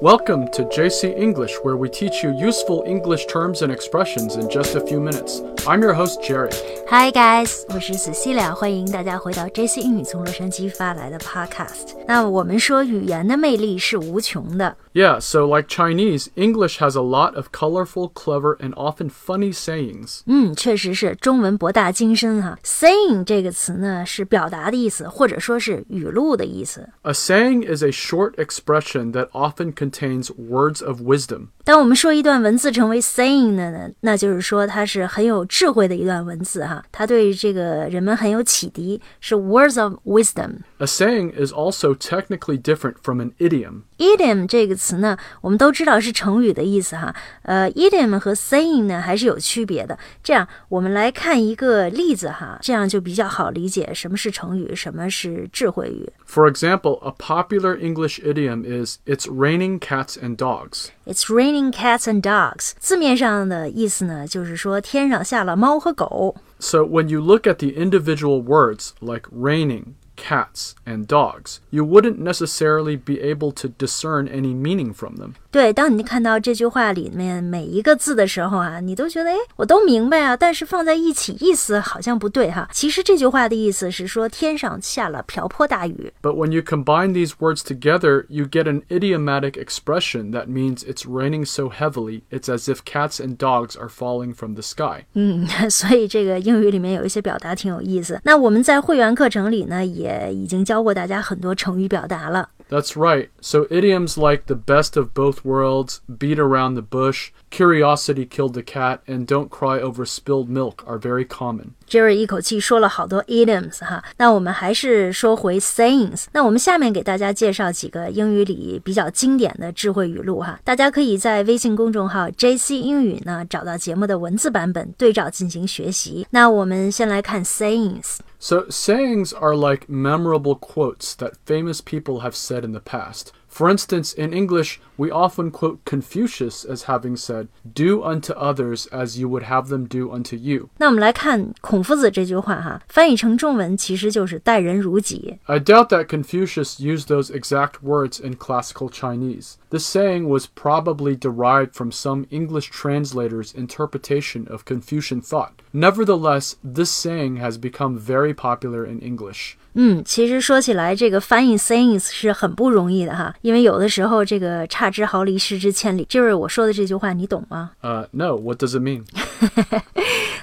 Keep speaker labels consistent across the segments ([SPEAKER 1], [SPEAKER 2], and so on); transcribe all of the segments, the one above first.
[SPEAKER 1] Welcome to JC English, where we teach you useful English terms and expressions in just a few minutes. I'm your host, Jerry.
[SPEAKER 2] Hi guys，我是 Cecilia，欢迎大家回到 JC 英语从洛杉矶发来的 Podcast。那我们说语言的魅力是无穷的。
[SPEAKER 1] Yeah, so like Chinese, English has a lot of colorful, clever, and often funny sayings.
[SPEAKER 2] 嗯，确实是中文博大精深哈。Saying 这个词呢是表达的意思，或者说是语录的意思。
[SPEAKER 1] A saying is a short expression that often contains words of wisdom.
[SPEAKER 2] 当我们说一段文字成为 saying 的呢，那就是说它是很有智慧的一段文字哈，它对这个人们很有启迪，是 words of wisdom。
[SPEAKER 1] A saying is also technically different from an idiom.
[SPEAKER 2] idiom 这个词呢，我们都知道是成语的意思哈。呃，idiom 和 saying 呢还是有区别的。这样，我们来看一个例子哈，这样就比较好理解什么是成语，什么是智慧语。
[SPEAKER 1] For example, a popular English idiom is it's raining cats and dogs.
[SPEAKER 2] It's raining cats and dogs。字面上的意思呢，就是说天上下了猫和狗。
[SPEAKER 1] So when you look at the individual words like raining, cats, and dogs, you wouldn't necessarily be able to discern any meaning from them.
[SPEAKER 2] 对，当你看到这句话里面每一个字的时候啊，你都觉得，哎，我都明白啊，但是放在一起意思好像不对哈。其实这句话的意思是说天上下了瓢泼大雨。
[SPEAKER 1] But when you combine these words together, you get an idiomatic expression that means it's raining so heavily, it's as if cats and dogs are falling from the sky.
[SPEAKER 2] 嗯，所以这个英语里面有一些表达挺有意思。那我们在会员课程里呢，也 已经教过大家很多成语表达了。
[SPEAKER 1] That's right. So idioms like the best of both worlds, beat around the bush, curiosity killed the cat, and don't cry over spilled milk are very common.
[SPEAKER 2] Jerry 一口气说了好多 idioms 哈，那我们还是说回 sayings。那我们下面给大家介绍几个英语里比较经典的智慧语录哈，大家可以在微信公众号 JC 英语呢找到节目的文字版本，对照进行学习。那我们先来看 sayings。
[SPEAKER 1] So, sayings are like memorable quotes that famous people have said in the past. For instance, in English, we often quote Confucius as having said, Do unto others as you would have them do unto you.
[SPEAKER 2] 那我们来看孔夫子这句话哈，翻译成中文其实就是待人如己。
[SPEAKER 1] I doubt that Confucius used those exact words in classical Chinese. This saying was probably derived from some English translator's interpretation of Confucian thought. Nevertheless, this saying has become very popular in English.
[SPEAKER 2] 嗯，其实说起来，这个翻译 sayings 是很不容易的哈， 因为有的时候这个差之毫厘，失之千里。就是我说的这句话，你懂吗？
[SPEAKER 1] Uh, no, what does it mean?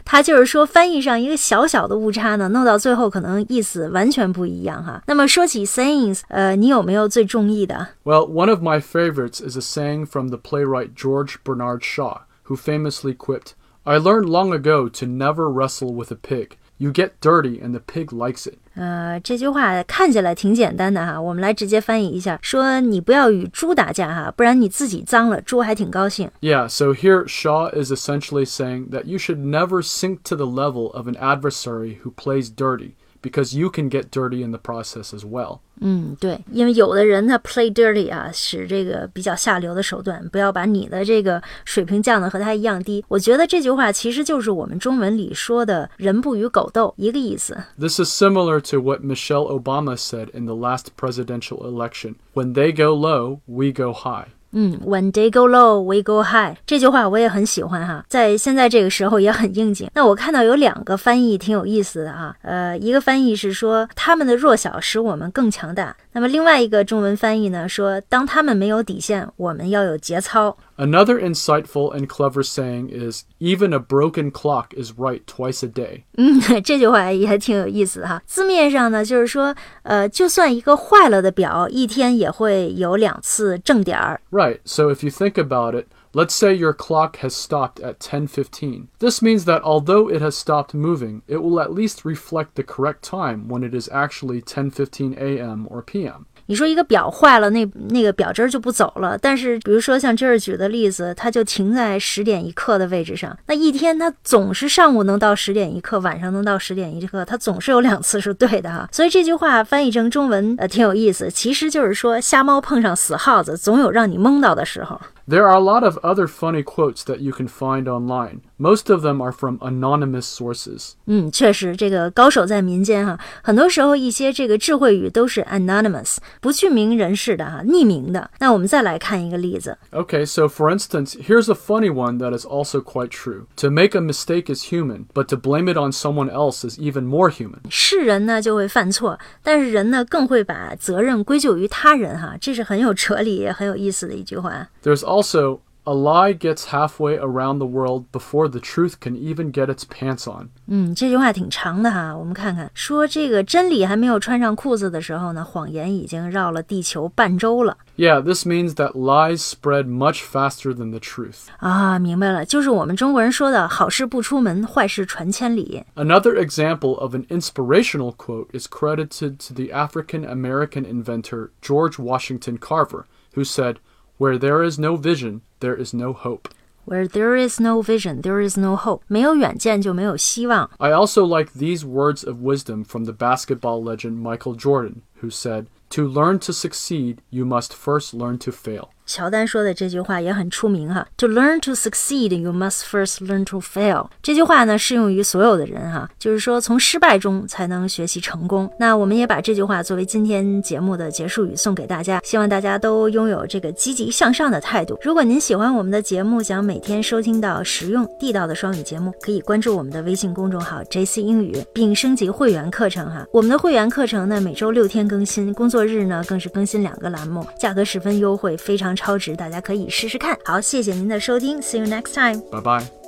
[SPEAKER 2] 它就是说翻译上一个小小的误差呢，弄到最后可能意思完全不一样哈。那么说起 sayings，呃，你有没有最中意的？
[SPEAKER 1] Well, one of my favorites is a saying from the playwright George Bernard Shaw, who famously quipped, I learned long ago to never wrestle with a pig. You get dirty and the pig likes it.
[SPEAKER 2] 呃，这句话看起来挺简单的哈，我们来直接翻译一下，说你不要与猪打架哈，不然你自己脏了，猪还挺高兴。
[SPEAKER 1] Yeah, so here Shaw is essentially saying that you should never sink to the level of an adversary who plays dirty, because you can get dirty in the process as well.
[SPEAKER 2] 嗯，对，因为有的人他 play dirty 啊，使这个比较下流的手段，不要把你的这个水平降得和他一样低。我觉得这句话其实就是我们中文里说的“人不与狗斗”一个意思。
[SPEAKER 1] This is similar to what Michelle Obama said in the last presidential election when they go low, we go high.
[SPEAKER 2] 嗯，When they go low, we go high。这句话我也很喜欢哈，在现在这个时候也很应景。那我看到有两个翻译挺有意思的哈，呃，一个翻译是说他们的弱小使我们更强大，那么另外一个中文翻译呢说，当他们没有底线，我们要有节操。
[SPEAKER 1] Another insightful and clever saying is even a broken clock is right twice a day.
[SPEAKER 2] 嗯，这句话也挺有意思的哈。字面上呢，就是说，呃，就算一个坏了的表，一天也会有两次正点儿。
[SPEAKER 1] Right. So if you think about it, let's say your clock has stopped at 10:15. This means that although it has stopped moving, it will at least reflect the correct time when it is actually 10:15 a.m. or p.m.
[SPEAKER 2] 你说一个表坏了，那那个表针就不走了。但是，比如说像这儿举的例子，它就停在十点一刻的位置上。那一天它总是上午能到十点一刻，晚上能到十点一刻，它总是有两次是对的哈。所以这句话翻译成中文，呃，挺有意思。其实就是说，瞎猫碰上死耗子，总有让你蒙到的时候。
[SPEAKER 1] There are a lot of other funny quotes that you can find online. Most of them are from anonymous sources.
[SPEAKER 2] 嗯，确实，这个高手在民间哈，很多时候一些这个智慧语都是 anonymous，不具名人士的哈，匿名的。那我们再来看一个例子。
[SPEAKER 1] Okay, so for instance, here's a funny one that is also quite true. To make a mistake is human, but to blame it on someone else is even more human.
[SPEAKER 2] 是人呢就会犯错，但是人呢更会把责任归咎于他人哈，这是很有哲理也很有意思的一句话。
[SPEAKER 1] There's also a lie gets halfway around the world before the truth can even get its pants on.
[SPEAKER 2] 嗯，这句话挺长的哈，我们看看，说这个真理还没有穿上裤子的时候呢，谎言已经绕了地球半周了
[SPEAKER 1] Yeah, this means that lies spread much faster than the truth.
[SPEAKER 2] 啊！明白了，就是我们中国人说的好事不出门，坏事传千里。
[SPEAKER 1] Another example of an inspirational quote is credited to the African American inventor George Washington Carver, who said, Where there is no vision, there is no hope.
[SPEAKER 2] Where there is no vision, there is no hope。没有远见就没有希望。
[SPEAKER 1] I also like these words of wisdom from the basketball legend Michael Jordan, who said, To learn to succeed, you must first learn to fail.
[SPEAKER 2] 乔丹说的这句话也很出名哈。To learn to succeed, you must first learn to fail。这句话呢适用于所有的人哈，就是说从失败中才能学习成功。那我们也把这句话作为今天节目的结束语送给大家，希望大家都拥有这个积极向上的态度。如果您喜欢我们的节目，想每天收听到实用地道的双语节目，可以关注我们的微信公众号 JC 英语，并升级会员课程哈。我们的会员课程呢每周六天更新，工作日呢更是更新两个栏目，价格十分优惠，非常超值，大家可以试试看。好，谢谢您的收听，See you next time。
[SPEAKER 1] 拜拜